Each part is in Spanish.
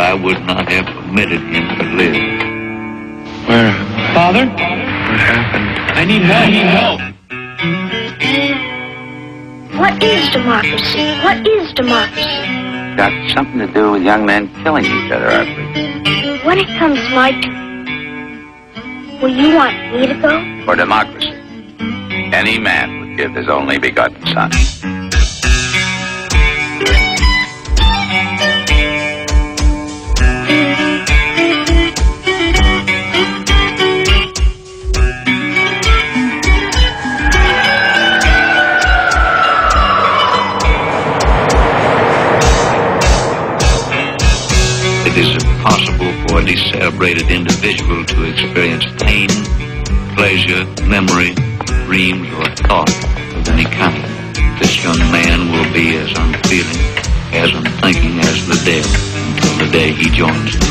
I would not have permitted him to live. Where? Father, What happened? I need help. I need help. What is democracy? What is democracy? got something to do with young men killing each other, I believe. When it comes my turn, will you want me to go? For democracy, any man would give his only begotten son. A decerebrated individual to experience pain, pleasure, memory, dreams, or thought of any kind. This young man will be as unfeeling, as unthinking as the dead until the day he joins them.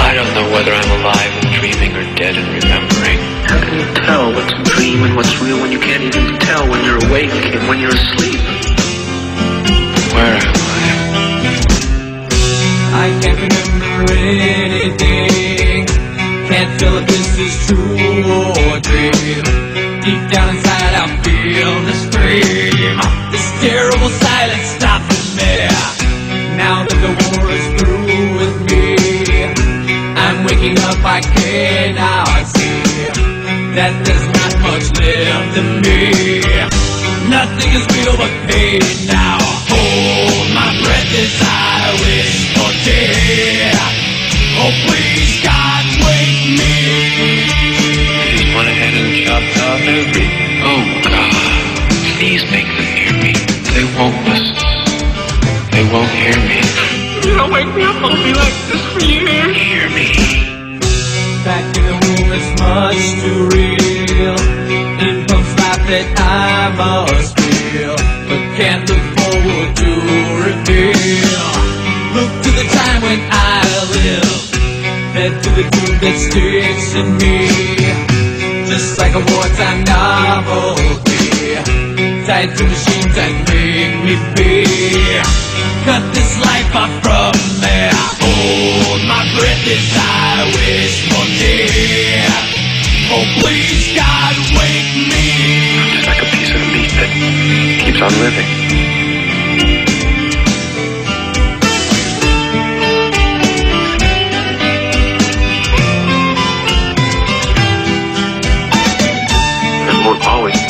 I don't know whether I'm alive and dreaming or dead and remembering. How can you tell what's a dream and what's real when you can't even tell when you're awake and when you're asleep? I can't remember anything. Can't tell if this is true or dream. Deep down inside, I feel the scream. This terrible silence stops me. Now that the war is through with me, I'm waking up. I cannot see that there's not much left of me. Nothing is real but pain now. Hold my breath as wish. Oh, please, God, wake me. Just went ahead and chopped off everything. Oh, God. Please make them hear me. They won't listen. They won't hear me. You Don't wake me up. I'll be like this for years. Hear me. Back in the womb, it's much too real. In comes life that I must the truth that sticks in me. Just like a wartime novelty, tied to machines that make me be. Cut this life off from me. Hold my breath as I wish for death. Oh, please, God, wake me. Just like a piece of meat that keeps on living. more always.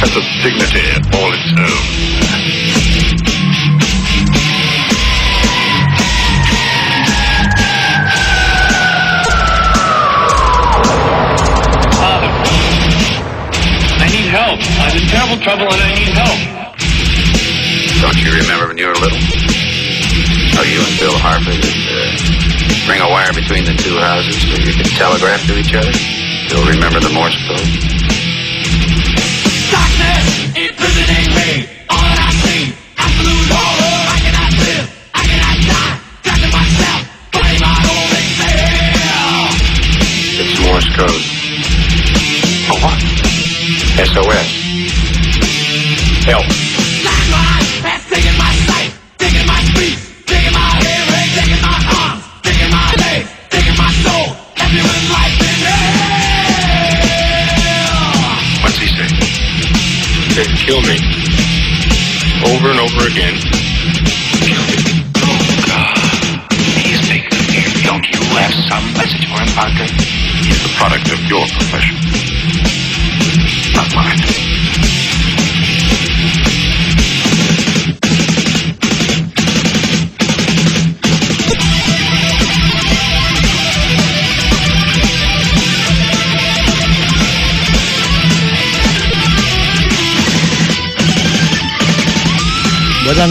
Has a dignity all its own. Father, I need help. I'm in terrible trouble and I need help. Don't you remember when you were little? How you and Bill Harper would uh, bring a wire between the two houses so you could telegraph to each other? Still remember the Morse code?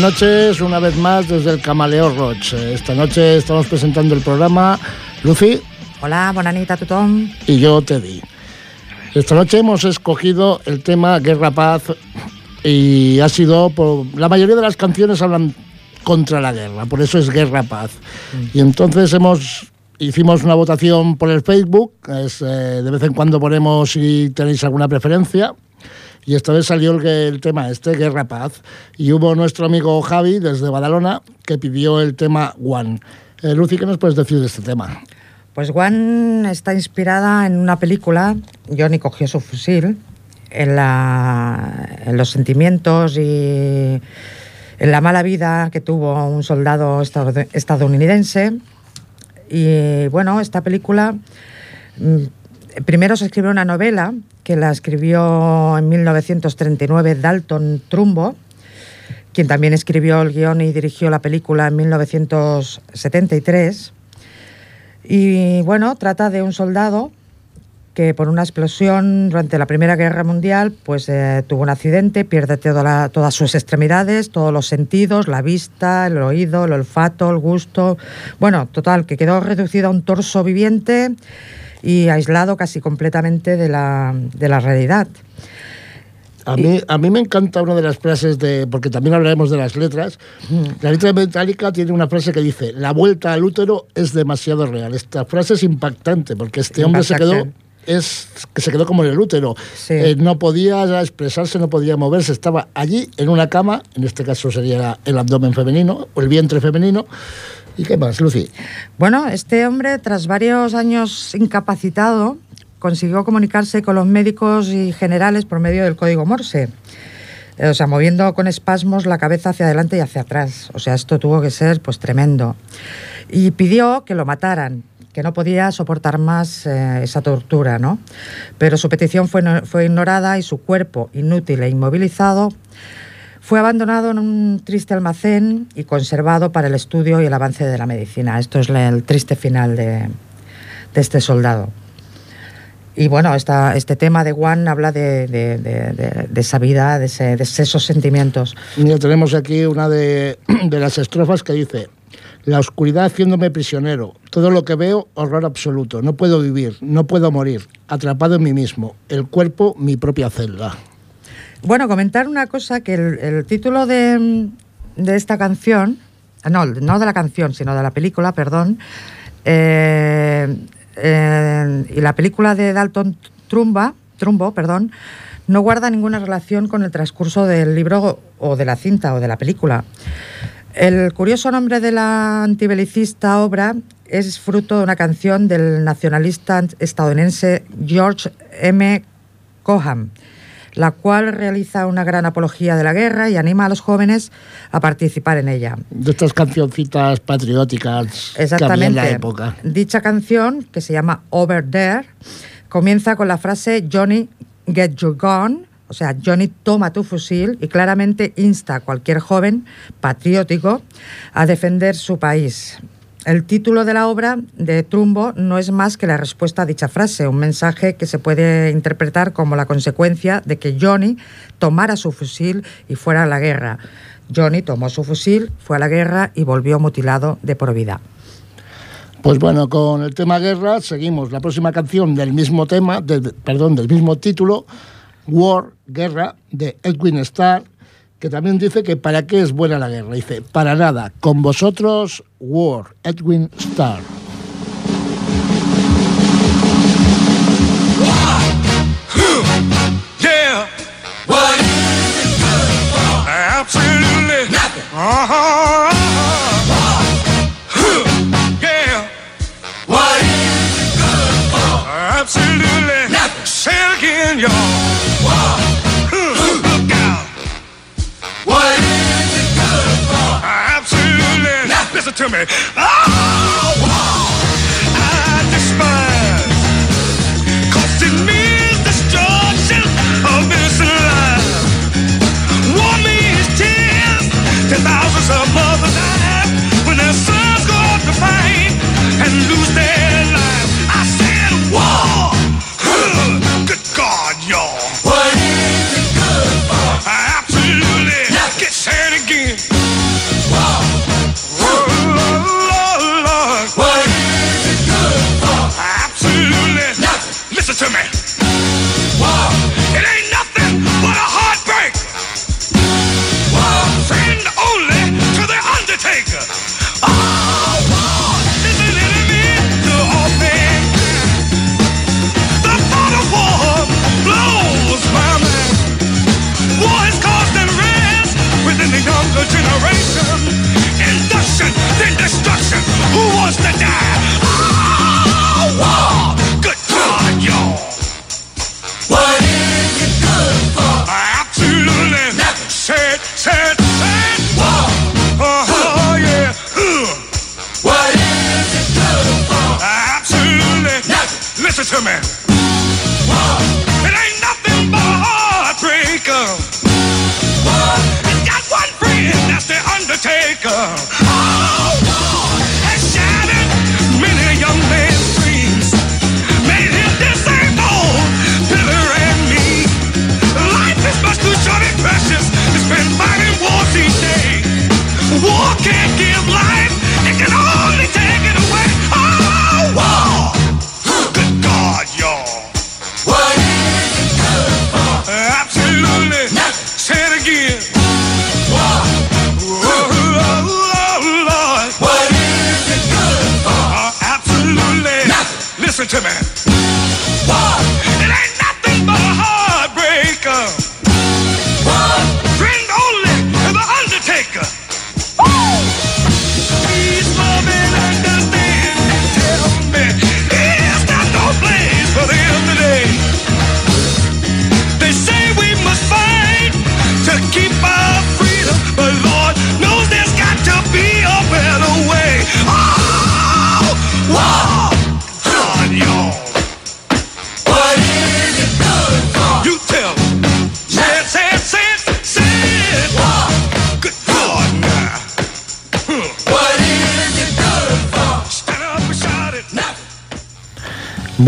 Noches, una vez más desde el Camaleo Roach. Esta noche estamos presentando el programa Lucy Hola, bona nit a tothom. y yo Teddy. Esta noche hemos escogido el tema Guerra Paz y ha sido por la mayoría de las canciones hablan contra la guerra, por eso es Guerra Paz. Y entonces hemos hicimos una votación por el Facebook, es, eh, de vez en cuando ponemos si tenéis alguna preferencia. Y esta vez salió el, el tema este, Guerra Paz. Y hubo nuestro amigo Javi, desde Badalona, que pidió el tema One. Eh, Lucy, ¿qué nos puedes decir de este tema? Pues One está inspirada en una película, Johnny cogió su fusil, en, la, en los sentimientos y en la mala vida que tuvo un soldado estad- estadounidense. Y bueno, esta película, mm, primero se escribió una novela que la escribió en 1939 Dalton Trumbo, quien también escribió el guion y dirigió la película en 1973. Y bueno, trata de un soldado que por una explosión durante la Primera Guerra Mundial pues eh, tuvo un accidente, pierde todas sus extremidades, todos los sentidos, la vista, el oído, el olfato, el gusto. Bueno, total, que quedó reducido a un torso viviente y aislado casi completamente de la, de la realidad. A mí, a mí me encanta una de las frases de, porque también hablaremos de las letras. La letra de Metallica tiene una frase que dice, la vuelta al útero es demasiado real. Esta frase es impactante porque este hombre se quedó, es, que se quedó como en el útero. Sí. Eh, no podía expresarse, no podía moverse, estaba allí en una cama, en este caso sería el abdomen femenino o el vientre femenino. ¿Y qué más, Lucy? Bueno, este hombre, tras varios años incapacitado, consiguió comunicarse con los médicos y generales por medio del código Morse. O sea, moviendo con espasmos la cabeza hacia adelante y hacia atrás. O sea, esto tuvo que ser pues tremendo. Y pidió que lo mataran, que no podía soportar más eh, esa tortura, ¿no? Pero su petición fue, fue ignorada y su cuerpo, inútil e inmovilizado, fue abandonado en un triste almacén y conservado para el estudio y el avance de la medicina. Esto es el triste final de, este soldado. Y bueno, este tema de Juan habla de, esa vida, de, esos sentimientos. Mira, tenemos aquí una de las estrofas que dice, la oscuridad haciéndome prisionero, todo lo que veo, horror absoluto, no puedo vivir, no puedo morir, atrapado en mí mismo, el cuerpo, mi propia celda. Bueno, comentar una cosa, que el, título de, de esta canción, no, no de la canción, sino de la película, perdón, eh, eh, y la película de Dalton Trumbo, perdón, no guarda ninguna relación con el transcurso del libro o de la cinta o de la película. El curioso nombre de la antibelicista obra es fruto de una canción del nacionalista estadounidense George M. Coham, la cual realiza una gran apología de la guerra y anima a los jóvenes a participar en ella. De estas cancioncitas patrióticas que había en Exactamente. la época. Dicha canción, que se llama Over There, comienza con la frase Johnny, get your gun, o sea, Johnny, toma tu fusil, y claramente insta a cualquier joven patriótico a defender su país. El título de la obra de Trumbo no es más que la respuesta a dicha frase, un mensaje que se puede interpretar como la consecuencia de que Johnny tomara su fusil y fuera a la guerra. Johnny tomó su fusil, fue a la guerra y volvió mutilado de por vida. Pues bueno, con el tema guerra seguimos. La próxima canción del mismo tema, perdón, del mismo título, War, Guerra, de Edwin Starr, que también dice que para qué es buena la guerra. Dice, para nada, con vosotros, War, Edwin Starr. To me. Oh, I despise. It means destruction of innocent lives. War means tears. Ten thousands of mothers die when their sons go out to fight and lose their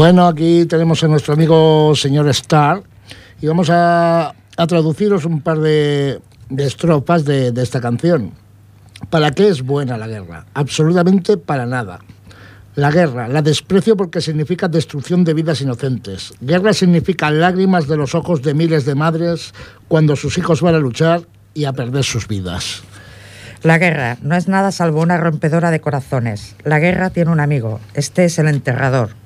Bueno, aquí tenemos a nuestro amigo señor Star y vamos a, a traduciros un par de, de estrofas de, de esta canción. ¿Para qué es buena la guerra? Absolutamente para nada. La guerra, la desprecio porque significa destrucción de vidas inocentes. Guerra significa lágrimas de los ojos de miles de madres cuando sus hijos van a luchar y a perder sus vidas. La guerra no es nada salvo una rompedora de corazones. La guerra tiene un amigo. Este es el enterrador.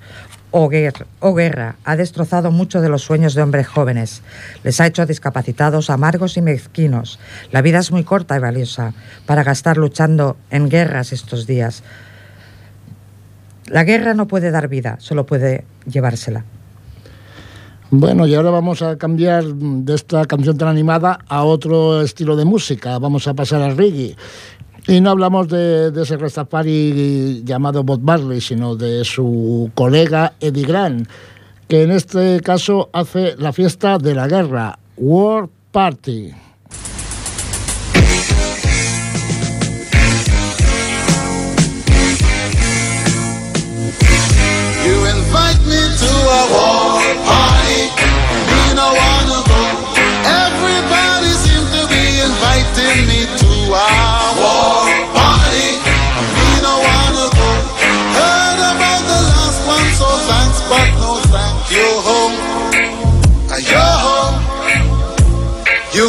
O guerra, ha destrozado muchos de los sueños de hombres jóvenes. Les ha hecho discapacitados, amargos y mezquinos. La vida es muy corta y valiosa para gastar luchando en guerras estos días. La guerra no puede dar vida, solo puede llevársela. Bueno, y ahora vamos a cambiar de esta canción tan animada a otro estilo de música. Vamos a pasar al reggae. Y no hablamos de, de ese Rastafari llamado Bob Marley, sino de su colega Eddie Grant, que en este caso hace la fiesta de la guerra, War Party.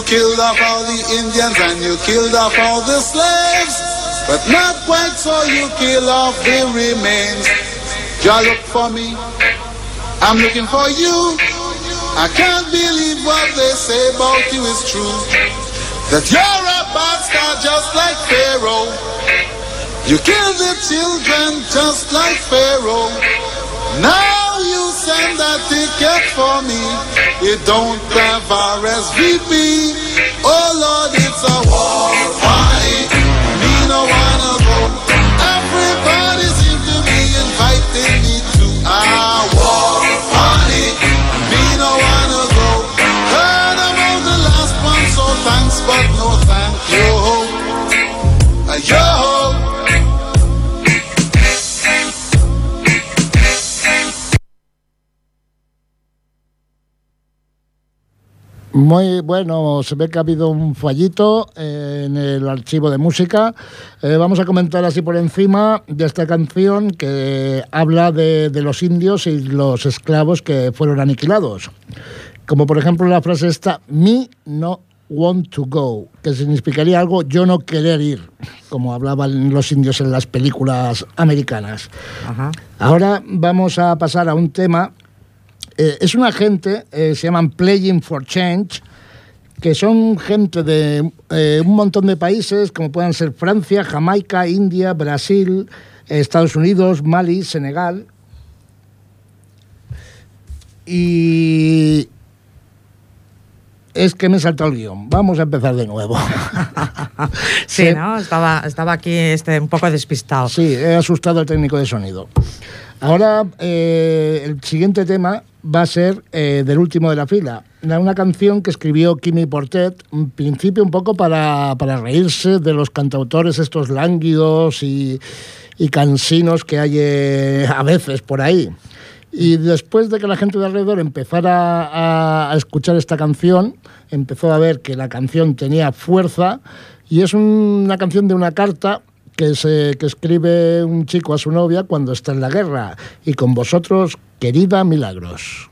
Killed off all the Indians and you killed off all the slaves, but not quite so. You kill off the remains. You look for me, I'm looking for you. I can't believe what they say about you is true. That you're a bastard just like Pharaoh. You kill the children just like Pharaoh. Now send a ticket for me. You don't have RSVP. Oh Lord, it's a war fight. Me no wanna go. Everybody seems to be inviting me to a war party. Me no wanna go. Heard about the last one, so thanks, but no thank you. Muy bueno, se ve que ha habido un fallito en el archivo de música. Eh, vamos a comentar así por encima de esta canción que habla de, de los indios y los esclavos que fueron aniquilados. Como por ejemplo la frase esta, me no want to go, que significaría algo yo no querer ir, como hablaban los indios en las películas americanas. Ajá. Ahora vamos a pasar a un tema. Eh, es una gente, eh, se llaman Playing for Change, que son gente de eh, un montón de países, como puedan ser Francia, Jamaica, India, Brasil, Estados Unidos, Mali, Senegal. Y es que me he saltado el guion. Vamos a empezar de nuevo. Sí, ¿no? Estaba, estaba aquí este, un poco despistado. Sí, he asustado al técnico de sonido. Ahora, eh, el siguiente tema va a ser eh, del último de la fila. Una canción que escribió Kimi Portet, en principio un poco para, para reírse de los cantautores estos lánguidos y, y cansinos que hay eh, a veces por ahí. Y después de que la gente de alrededor empezara a, a escuchar esta canción, empezó a ver que la canción tenía fuerza y es un- una canción de una carta que, se, que escribe un chico a su novia cuando está en la guerra. Y con vosotros, querida Milagros.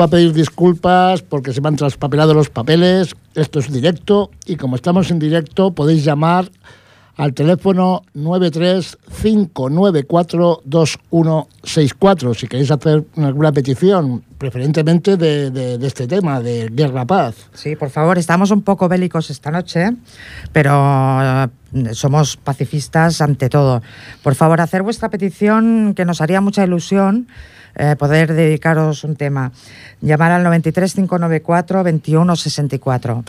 Vuelvo a pedir disculpas porque se me han traspapelado los papeles. Esto es directo y como estamos en directo podéis llamar al teléfono 935942164 si queréis hacer alguna petición, preferentemente de, de- este tema, de Guerra Paz. Sí, por favor, estamos un poco bélicos esta noche, pero eh, somos pacifistas ante todo. Por favor, hacer vuestra petición, que nos haría mucha ilusión eh, poder dedicaros un tema. Llamar al 93 594 2164.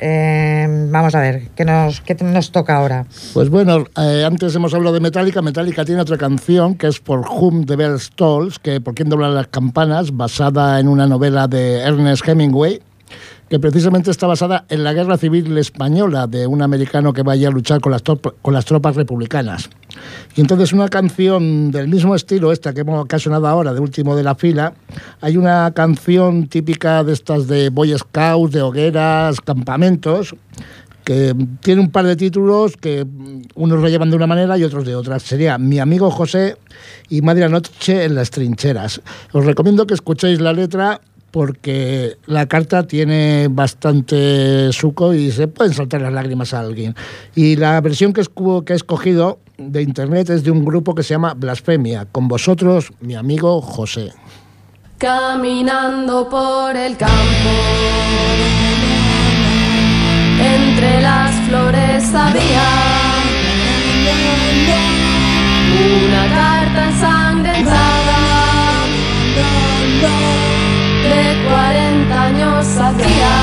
Eh, vamos a ver, ¿qué nos, qué nos toca ahora? Pues bueno, eh, antes hemos hablado de Metallica. Metallica tiene otra canción que es For Whom the Bell Tolls, que por quién doblan las campanas, basada en una novela de Ernest Hemingway, que precisamente está basada en la guerra civil española de un americano que vaya a luchar con las, tropas republicanas. Y entonces una canción del mismo estilo, esta que hemos ocasionado ahora, de último de la fila, hay una canción típica de estas de Boy Scouts, de hogueras, campamentos, que tiene un par de títulos que unos lo llevan de una manera y otros de otra. Sería Mi amigo José y Madre Anoche en las trincheras. Os recomiendo que escuchéis la letra porque la carta tiene bastante suco y se pueden saltar las lágrimas a alguien. Y la versión que, que he escogido de internet es de un grupo que se llama Blasfemia. Con vosotros, mi amigo José. Caminando por el campo, entre las flores había una carta ensangrentada de 40 años hacía.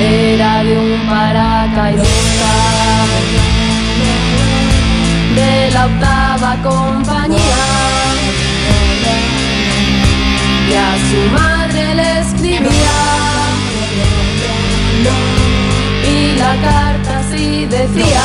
Era de un paracaidista de la octava compañía. Y a su madre le escribía. Y la carta así decía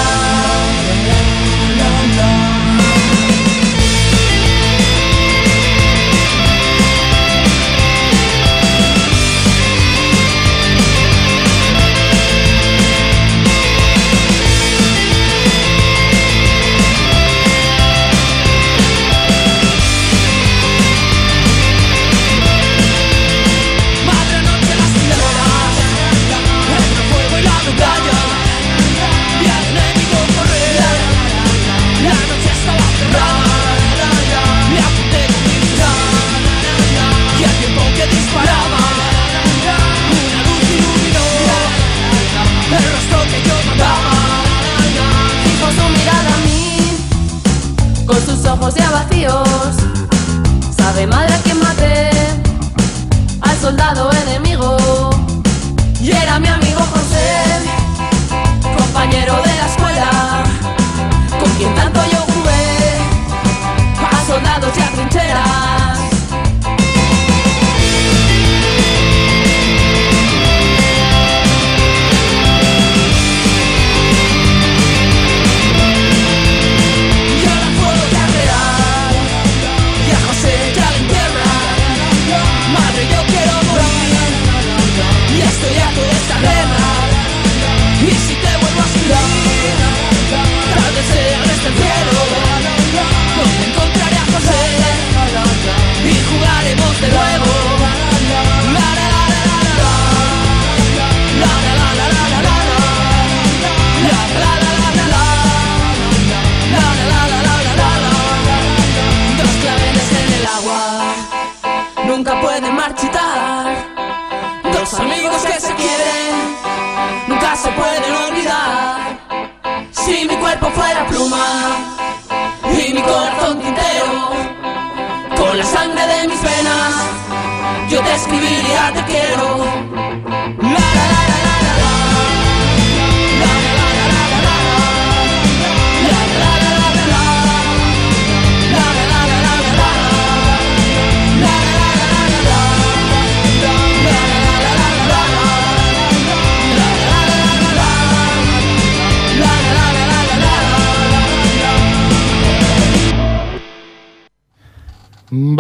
Yeah.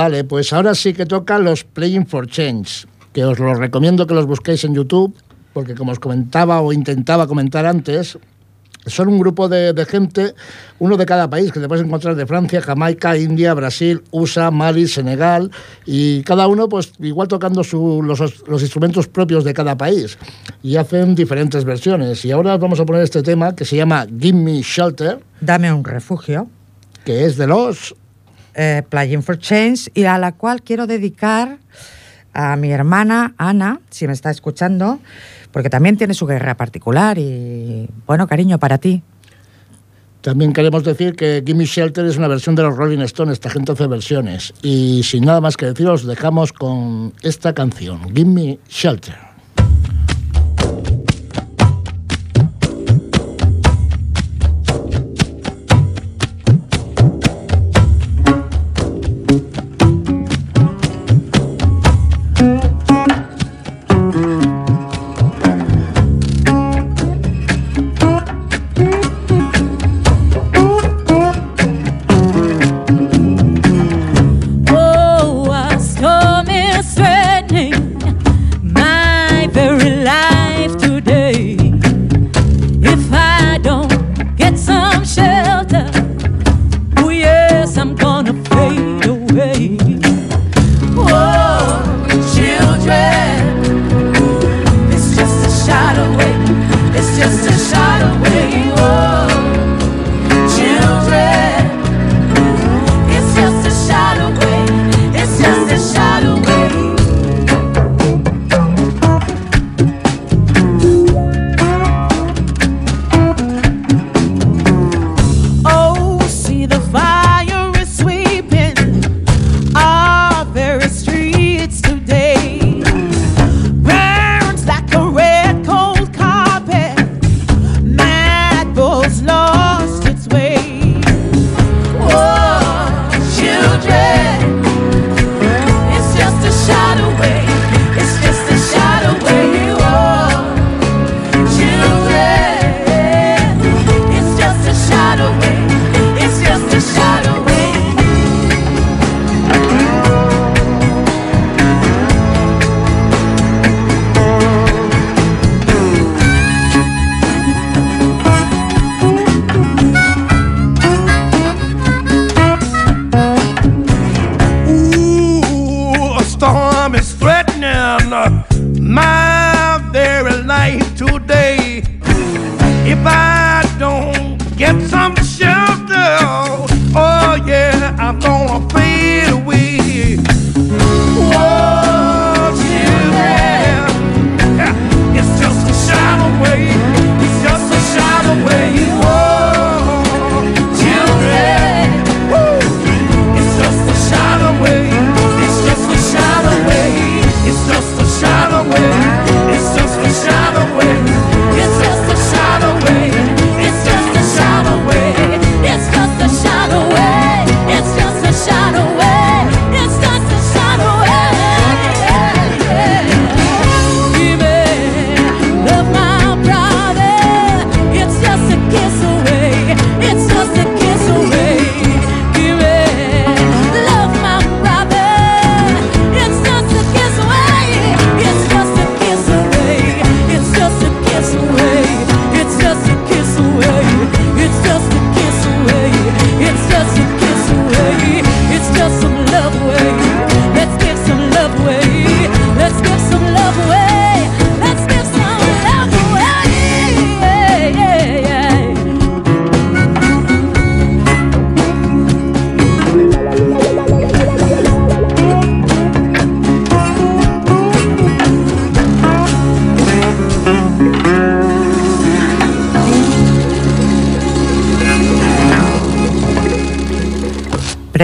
Vale, pues ahora sí que toca los Playing for Change, que os los recomiendo que los busquéis en YouTube, porque como os comentaba o intentaba comentar antes, Son un grupo de, de gente, uno de cada país, que te puedes encontrar de Francia, Jamaica, India, Brasil, USA, Mali, Senegal, y cada uno, pues igual tocando su- los, los instrumentos propios de cada país. Y hacen diferentes versiones. Y ahora vamos a poner este tema que se llama Give Me Shelter, Dame un refugio. que es de los eh, Playing for Change y a la cual quiero dedicar a mi hermana Ana, si me está escuchando, porque también tiene su guerra particular y bueno, cariño para ti. También queremos decir que Gimme Shelter es una versión de los Rolling Stones, esta gente hace versiones. Y sin nada más que decir, os dejamos con esta canción, Gimme Shelter.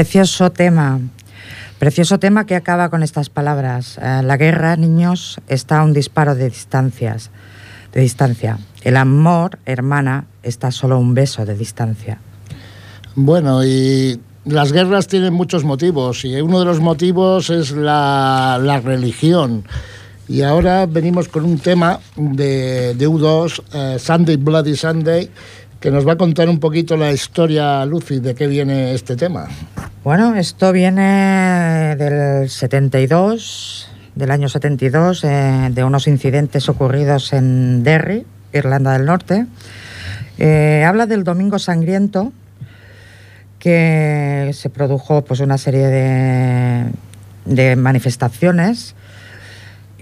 Precioso tema. Precioso tema que acaba con estas palabras. Eh, la guerra, niños, está a un disparo de distancias, de distancia. El amor, hermana, está solo un beso de distancia. Bueno, y las guerras tienen muchos motivos y uno de los motivos es la, la religión. Y ahora venimos con un tema de, de U2, eh, Sunday Bloody Sunday, que nos va a contar un poquito la historia, Lucy, de qué viene este tema. Bueno, esto viene del 72, del año 72, eh, de unos incidentes ocurridos en Derry, Irlanda del Norte. Eh, habla del Domingo Sangriento, que se produjo pues, una serie de, de manifestaciones.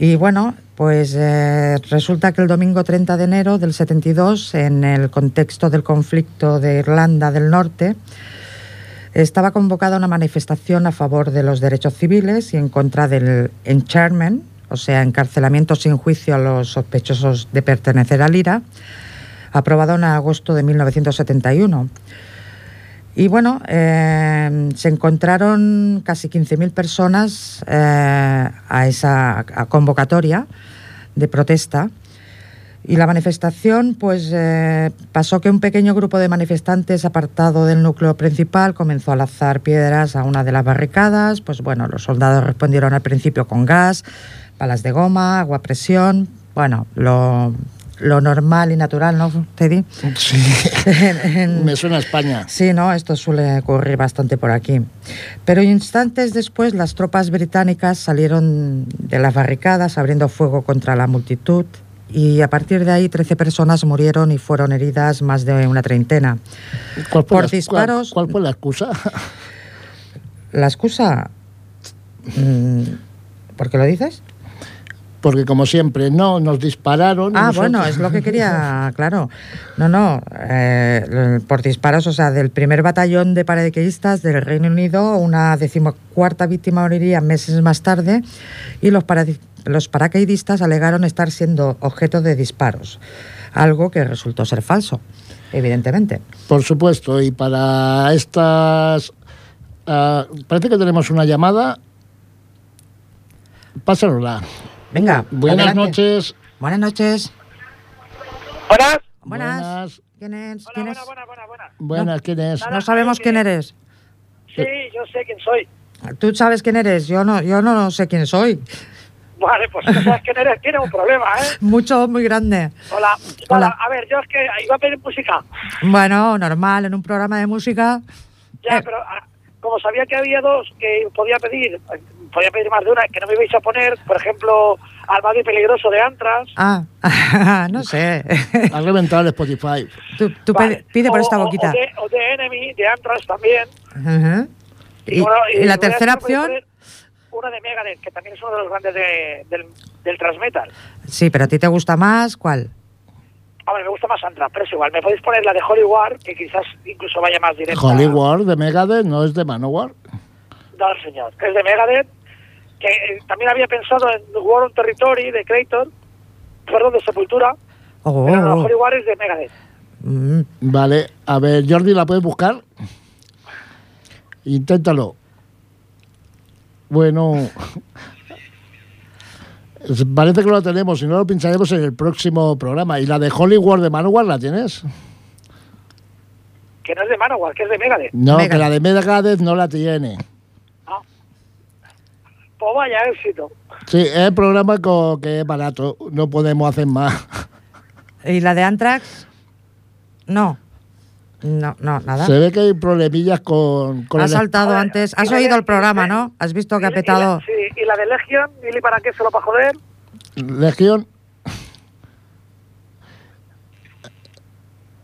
Y bueno, pues eh, resulta que el domingo 30 de enero del 72, en el contexto del conflicto de Irlanda del Norte, estaba convocada una manifestación a favor de los derechos civiles y en contra del enchantment, o sea, encarcelamiento sin juicio a los sospechosos de pertenecer al IRA, aprobado en agosto de 1971. Y bueno, eh, se encontraron casi 15.000 personas eh, a esa convocatoria de protesta. Y la manifestación, pues eh, pasó que un pequeño grupo de manifestantes apartado del núcleo principal comenzó a lanzar piedras a una de las barricadas. Pues bueno, los soldados respondieron al principio con gas, balas de goma, agua a presión. Bueno, lo, lo normal y natural, ¿no, Teddy? Sí. Me suena a España. Sí, no, esto suele ocurrir bastante por aquí. Pero instantes después las tropas británicas salieron de las barricadas abriendo fuego contra la multitud y a partir de ahí 13 personas murieron y fueron heridas más de una treintena. ¿Cuál fue Por la- disparos- ¿Cuál, cuál fue la excusa? La excusa... mm, ¿Por qué lo dices? Porque como siempre, no, nos dispararon. Ah, nosotros- bueno, es lo que quería, claro. No, no, eh, por disparos, o sea, del primer batallón de paracaidistas del Reino Unido, una decimocuarta víctima moriría meses más tarde y los, los paracaidistas alegaron estar siendo objeto de disparos, algo que resultó ser falso, evidentemente. Por supuesto, y para estas... ah, parece que tenemos una llamada. Pásanosla. Venga, Buenas adelante. noches. Buenas noches. Buenas. Buenas. ¿Quién es? ¿Quién es? Buenas, ¿quién es? No sabemos quién eres. Sí, yo sé quién soy. Tú sabes quién eres, yo no, yo no sé quién soy. Vale, pues no sabes quién eres, tienes un problema, ¿eh? Mucho, muy grande. Hola. Hola. Hola. A ver, yo es que iba a pedir música. Bueno, normal, en un programa de música. Ya, Eh. pero ah, como sabía que había dos que podía pedir, podía pedir más de una, que no me ibais a poner, por ejemplo, Almado y Peligroso de Antras. Ah, no sé. Ha reventado el Spotify. Tú, tú Vale. pide, por O- esta o- boquita. O de, o de Enemy, de Antras también. Ajá. Y, bueno, y la voy a tercera opción, Una de Megadeth, que también es uno de los grandes de- del, del transmetal. sí, pero a ti te gusta más, ¿cuál? Hombre, me gusta más Antras, pero es igual. Me podéis poner la de Hollywood, que quizás incluso vaya más directa. Hollywood de Megadeth, no es de Manowar. No, señor. Es de Megadeth, que eh, también había pensado en War on Territory de Creator, perdón, de Sepultura, Oh, pero no, Hollywood es de Megadeth. mm, Vale, a ver, Jordi, ¿la puedes buscar? Inténtalo. Bueno, parece que lo tenemos, si no lo pincharemos en el próximo programa. ¿Y la de Hollywood de Manowar la tienes? Que no es de Manowar, que es de Megadeth. No, Megadeth. que la de Megadeth no la tiene. Pues vaya éxito. Sí, es el programa que es barato, no podemos hacer más. ¿Y la de Anthrax? No. No, no, nada. Se ve que hay problemillas con, con Has el- saltado antes. Has oído el programa, ¿no? Has visto que ha Y- y la- petado. sí, y la de Legion, Mili, ¿para qué se lo para joder? Legión.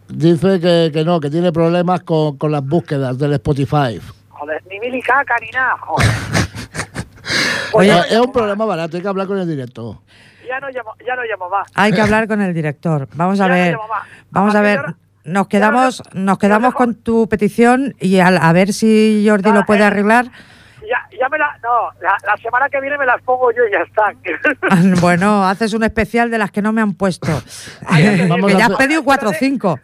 Dice que, que no, que tiene problemas con, con las búsquedas del Spotify. Joder, ni Mili caca ni nada, joder. Oye, Eh, es un programa barato, hay que hablar con el director. Ya no llamo, ya no llamo más. Hay que hablar con el director. Vamos a Ya no ver. más. Vamos a ver. no- Nos quedamos, nos quedamos con tu petición y al- a ver si Jordi lo puede arreglar. Ya, ya me la. No, la, la semana que viene me las pongo yo y ya está. Bueno, haces un especial de las que no me han puesto. Vamos que a ya has pedido cuatro o cinco.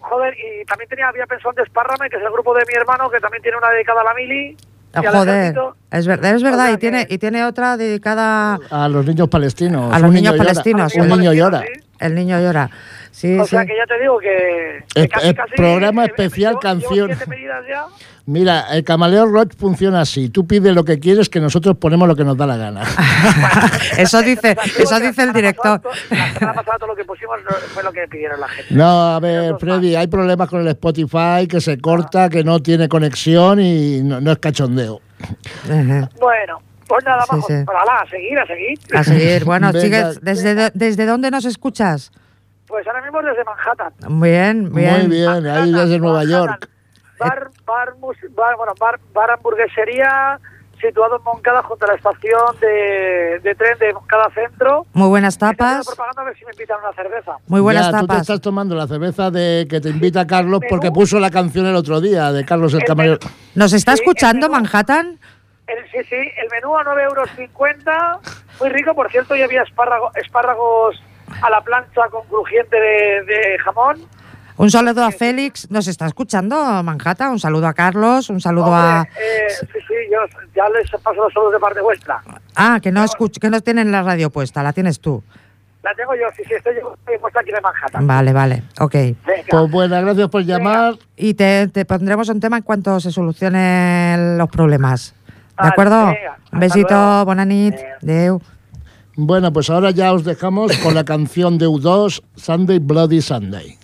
Joder, y también tenía, había pensado en Despárrame, que es el grupo de mi hermano, que también tiene una dedicada a la Mili. Y al Joder, es verdad, es verdad. Y tiene, y tiene otra dedicada A los niños palestinos. a Un los niño niños llora. palestinos. Un niño llora. El niño llora. Sí, O sí. sea que ya te digo que. que Es- casi, es casi, programa eh, especial canción. ya. Mira, el Camaleo Rock funciona así. Tú pides lo que quieres, que nosotros ponemos lo que nos da la gana. Eso dice, eso dice el director. La semana pasada todo lo que pusimos no- fue lo que pidieron la gente. No, a ver, Freddy, hay problemas con el Spotify, que se corta, que no tiene conexión y no, no es cachondeo. Bueno, pues nada más. sí. Para la, a seguir, a seguir. A seguir. Bueno, sigues. ¿Desde, ¿Desde dónde nos escuchas? Pues ahora mismo desde Manhattan. Bien, bien. Muy bien, ahí desde Nueva York. Bar, bar, mus- bar, bueno, bar, bar hamburguesería situado en Moncada junto a la estación de, de tren de Moncada Centro. Muy buenas tapas. propaganda a ver si me invitan una cerveza. Muy buenas ya, Tú te tapas. estás tomando la cerveza de que te invita Carlos porque puso la canción el otro día de Carlos el Camarero. ¿Nos está escuchando Manhattan? El, sí, sí, el menú a 9,50 euros. Muy rico, por cierto, y había espárrago- espárragos a la plancha con crujiente de, de jamón. Un saludo a Félix. ¿Nos está escuchando Manhattan? Un saludo a Carlos. Un saludo a. Eh, sí, sí, yo ya les paso los saludos de parte vuestra. Ah, que no escuch... que no tienen la radio puesta. La tienes tú. La tengo yo, sí, sí, estoy, yo estoy puesta aquí de Manhattan. Vale, vale. Ok. Pues buenas, gracias por llamar. Y te, te pondremos un tema en cuanto se solucionen los problemas. ¿De Vale, acuerdo? venga, Un besito, buena nit. Adeu. Bueno, pues ahora ya os dejamos con la canción de U2, Sunday Bloody Sunday.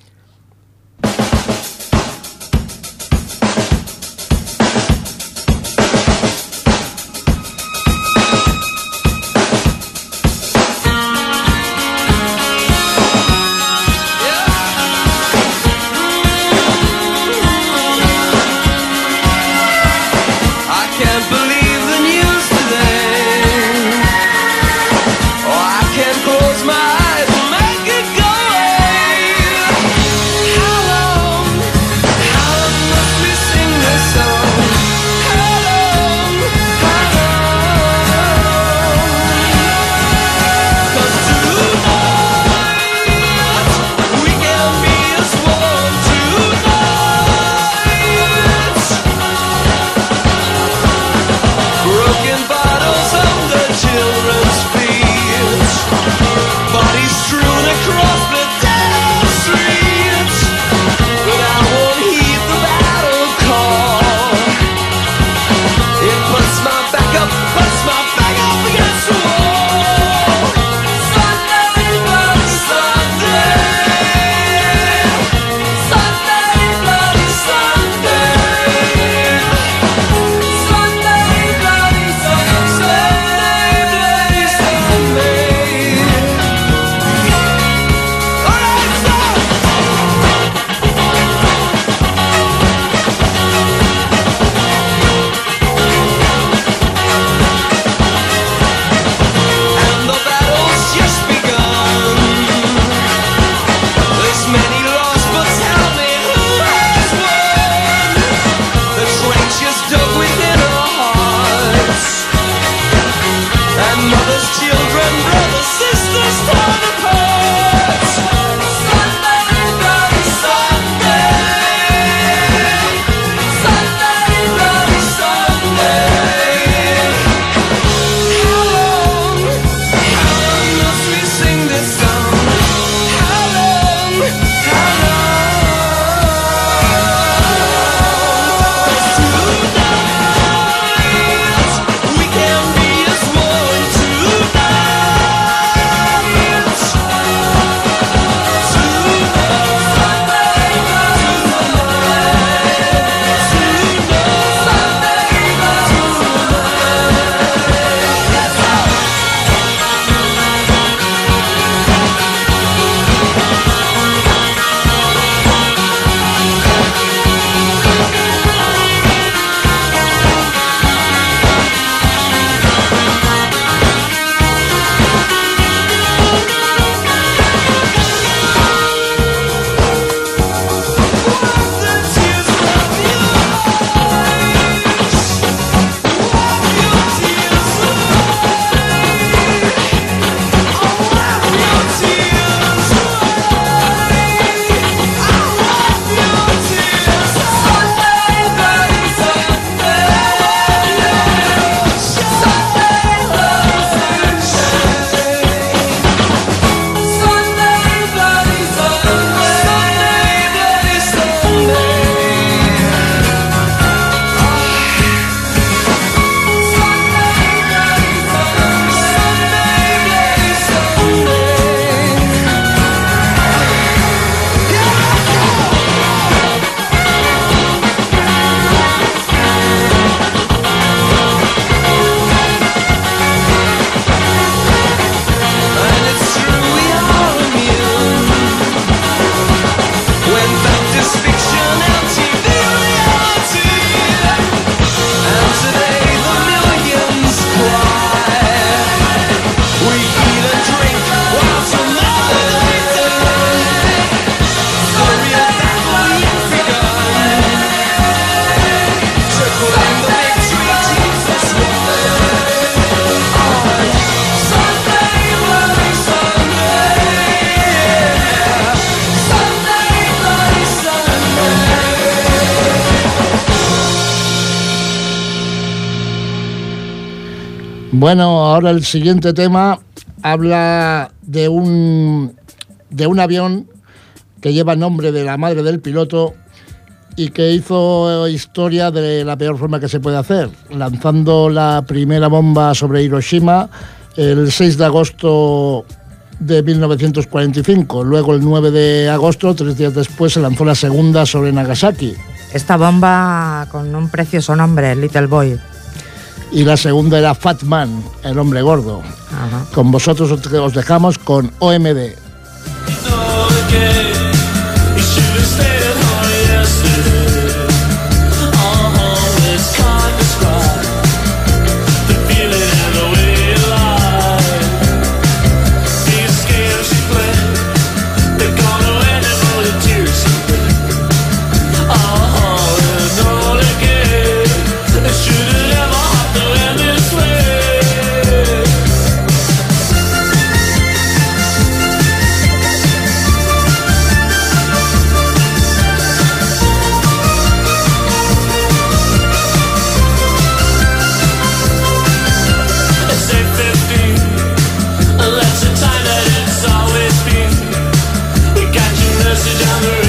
Bueno, ahora el siguiente tema habla de un, de un avión que lleva nombre de la madre del piloto y que hizo historia de la peor forma que se puede hacer, lanzando la primera bomba sobre Hiroshima el 6 de agosto de 1945. Luego, el 9 de agosto, tres días después, se lanzó la segunda sobre Nagasaki. Esta bomba con un precioso nombre, Little Boy. Y la segunda era Fat Man, el hombre gordo. Ajá. Con vosotros os os dejamos con OMD. message on the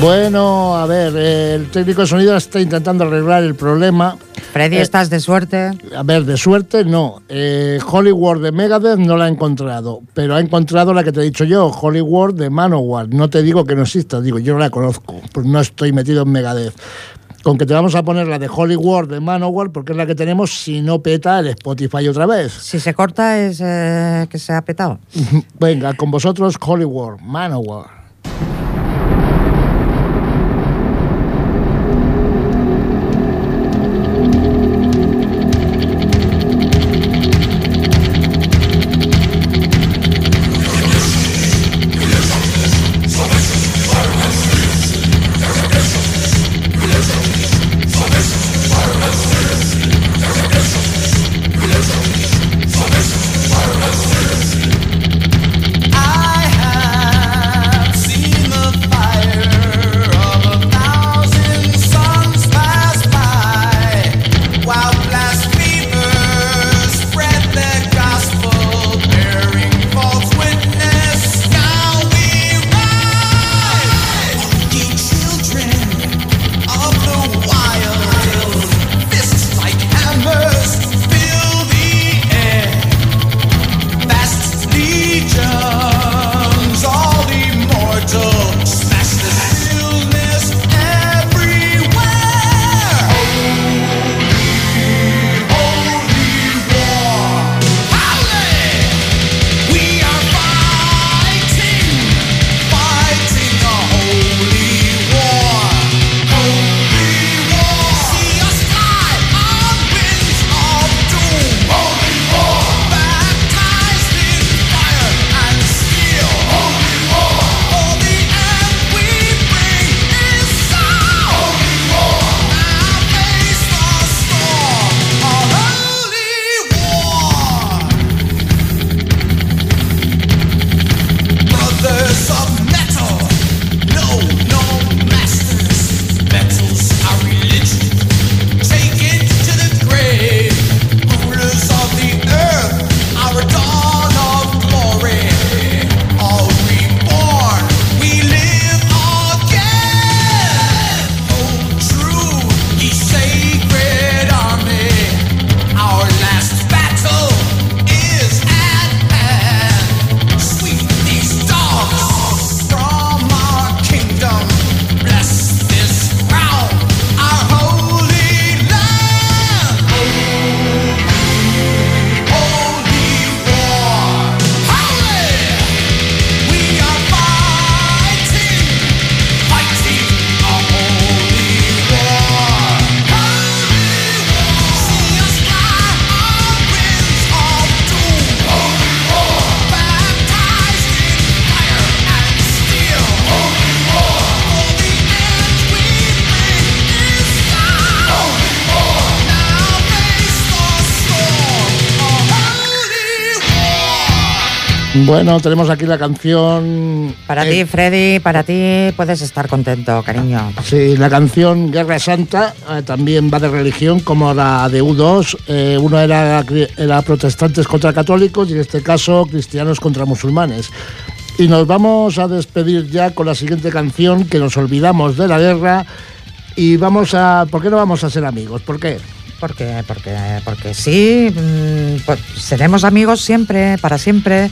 Bueno, a ver, eh, el técnico de sonido está intentando arreglar el problema. Freddy, Eh, estás de suerte. A ver, de suerte no. Eh, Hollywood de Megadeth no la ha encontrado, pero ha encontrado la que te he dicho yo, Hollywood de Manowar. No te digo que no exista, digo, yo no la conozco, pues no estoy metido en Megadeth. Con que te vamos a poner la de Hollywood de Manowar, porque es la que tenemos si no peta el Spotify otra vez. Si se corta es eh, que se ha petado. Venga, con vosotros Hollywood, Manowar. War. Bueno, tenemos aquí la canción. Para eh, ti, Freddy, para ti puedes estar contento, cariño. Sí, la canción Guerra Santa eh, también va de religión, como la de U2. Eh, uno era, era protestantes contra católicos y en este caso cristianos contra musulmanes. Y nos vamos a despedir ya con la siguiente canción, que nos olvidamos de la guerra y vamos a... ¿Por qué no vamos a ser amigos? ¿Por qué? Porque, porque, porque sí, mm, pues seremos amigos siempre, para siempre,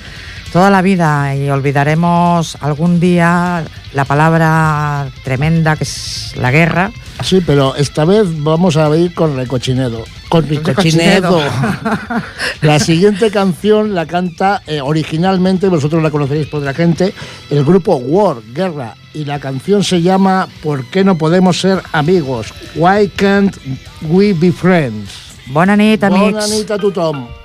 toda la vida y olvidaremos algún día la palabra tremenda que es la guerra. Sí, pero esta vez vamos a ir con Recochinedo. Con Recochinedo. la siguiente canción la canta eh, originalmente, vosotros la conoceréis por otra gente, el grupo War, Guerra. Y la canción se llama ¿Por qué no podemos ser amigos? Why can't we be friends? Bona nit, amics. Bona nit a tothom.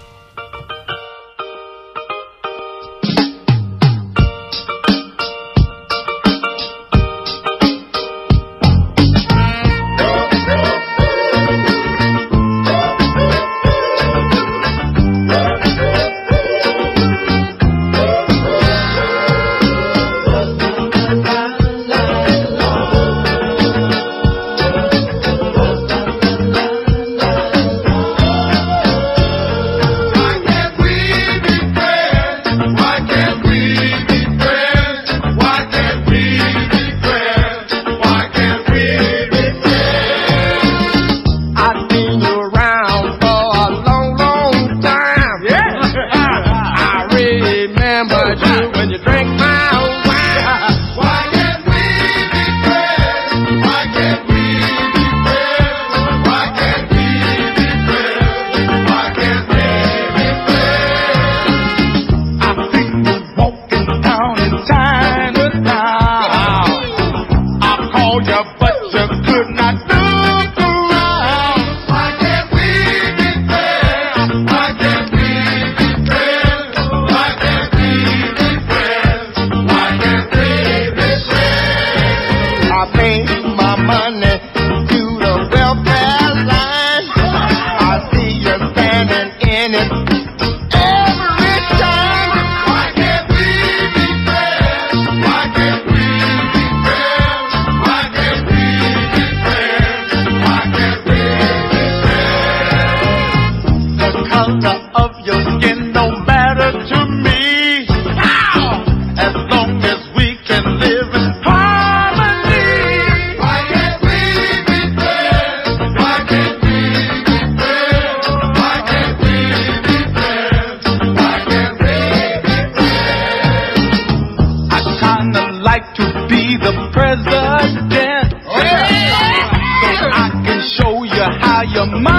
Like to be the president. Oh, so I can show you how your money's